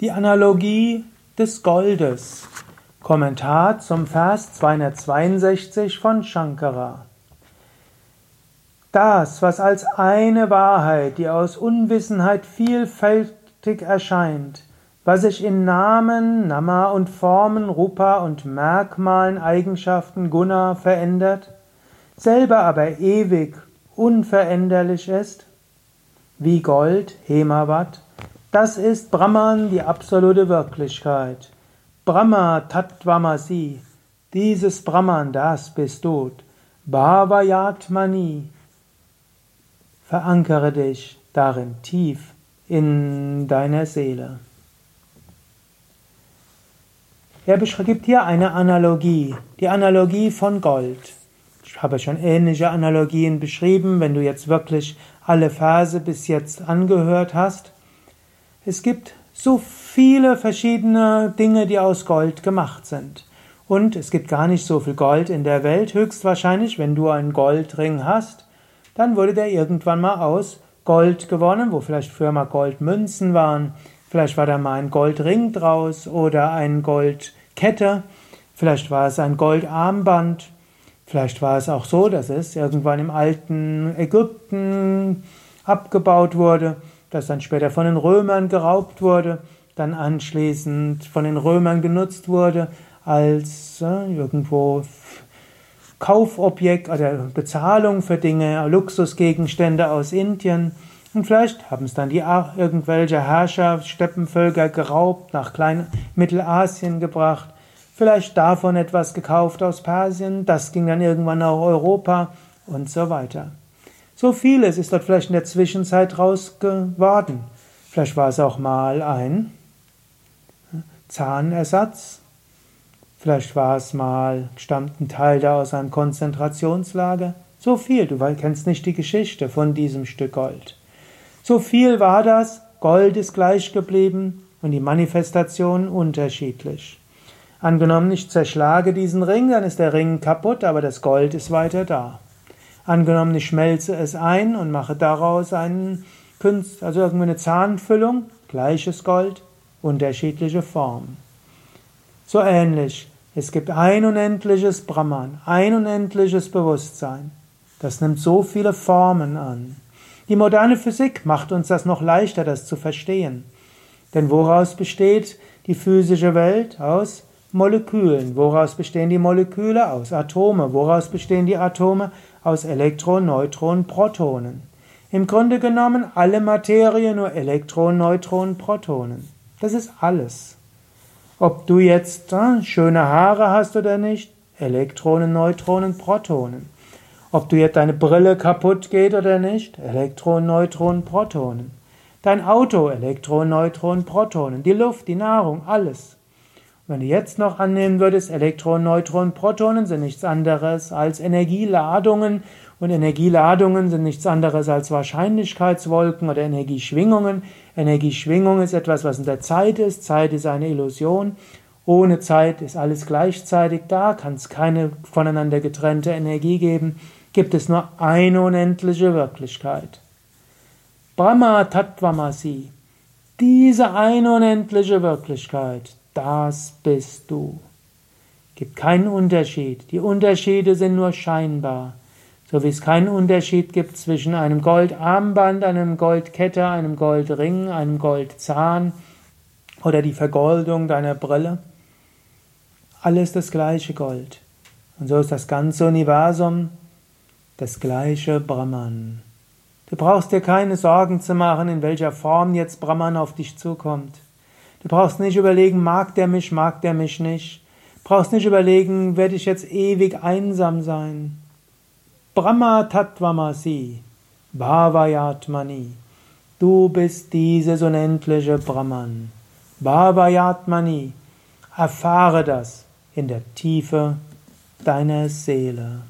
Die Analogie des Goldes. Kommentar zum Vers 262 von Shankara. Das, was als eine Wahrheit, die aus Unwissenheit vielfältig erscheint, was sich in Namen, Nama und Formen, Rupa und Merkmalen, Eigenschaften, Guna verändert, selber aber ewig, unveränderlich ist, wie Gold, Hemavat, das ist Brahman, die absolute Wirklichkeit. Brahma Tattvamasi. Dieses Brahman, das bist du. Bhavayatmani. Verankere dich darin tief in deiner Seele. Er beschreibt hier eine Analogie, die Analogie von Gold. Ich habe schon ähnliche Analogien beschrieben, wenn du jetzt wirklich alle Verse bis jetzt angehört hast. Es gibt so viele verschiedene Dinge, die aus Gold gemacht sind. Und es gibt gar nicht so viel Gold in der Welt. Höchstwahrscheinlich, wenn du einen Goldring hast, dann wurde der irgendwann mal aus Gold gewonnen, wo vielleicht früher mal Goldmünzen waren. Vielleicht war da mal ein Goldring draus oder eine Goldkette. Vielleicht war es ein Goldarmband. Vielleicht war es auch so, dass es irgendwann im alten Ägypten abgebaut wurde das dann später von den Römern geraubt wurde, dann anschließend von den Römern genutzt wurde als äh, irgendwo Kaufobjekt oder Bezahlung für Dinge, Luxusgegenstände aus Indien. Und vielleicht haben es dann die irgendwelche Herrscher, Steppenvölker geraubt, nach Klein Mittelasien gebracht. Vielleicht davon etwas gekauft aus Persien, das ging dann irgendwann nach Europa und so weiter. So vieles ist dort vielleicht in der Zwischenzeit raus geworden. Vielleicht war es auch mal ein Zahnersatz. Vielleicht war es mal, stammt ein Teil da aus einem Konzentrationslager. So viel, du kennst nicht die Geschichte von diesem Stück Gold. So viel war das, Gold ist gleich geblieben und die Manifestation unterschiedlich. Angenommen, ich zerschlage diesen Ring, dann ist der Ring kaputt, aber das Gold ist weiter da. Angenommen, ich schmelze es ein und mache daraus einen Künst, also irgendeine Zahnfüllung, gleiches Gold, unterschiedliche Formen. So ähnlich. Es gibt ein unendliches Brahman, ein unendliches Bewusstsein. Das nimmt so viele Formen an. Die moderne Physik macht uns das noch leichter, das zu verstehen. Denn woraus besteht die physische Welt? Aus Molekülen. Woraus bestehen die Moleküle? Aus Atome. Woraus bestehen die Atome? Aus Elektronen, Neutronen, Protonen. Im Grunde genommen alle Materie nur Elektronen, Neutronen, Protonen. Das ist alles. Ob du jetzt äh, schöne Haare hast oder nicht, Elektronen, Neutronen, Protonen. Ob du jetzt deine Brille kaputt geht oder nicht, Elektronen, Neutronen, Protonen. Dein Auto, Elektronen, Neutronen, Protonen. Die Luft, die Nahrung, alles. Wenn du jetzt noch annehmen würdest, Elektronen, Neutronen, Protonen sind nichts anderes als Energieladungen und Energieladungen sind nichts anderes als Wahrscheinlichkeitswolken oder Energieschwingungen. Energieschwingung ist etwas, was in der Zeit ist. Zeit ist eine Illusion. Ohne Zeit ist alles gleichzeitig da, kann es keine voneinander getrennte Energie geben. Gibt es nur eine unendliche Wirklichkeit. Brahma Tattvamasi. Diese eine unendliche Wirklichkeit, das bist du. Gibt keinen Unterschied. Die Unterschiede sind nur scheinbar. So wie es keinen Unterschied gibt zwischen einem Goldarmband, einem Goldkette, einem Goldring, einem Goldzahn oder die Vergoldung deiner Brille. Alles das gleiche Gold. Und so ist das ganze Universum das gleiche Brahman. Du brauchst dir keine Sorgen zu machen, in welcher Form jetzt Brahman auf dich zukommt. Du brauchst nicht überlegen, mag der mich, mag der mich nicht. Du brauchst nicht überlegen, werde ich jetzt ewig einsam sein. Brahma Tattvamasi, Bhavayatmani. Du bist dieses unendliche Brahman. Bhavayatmani. Erfahre das in der Tiefe deiner Seele.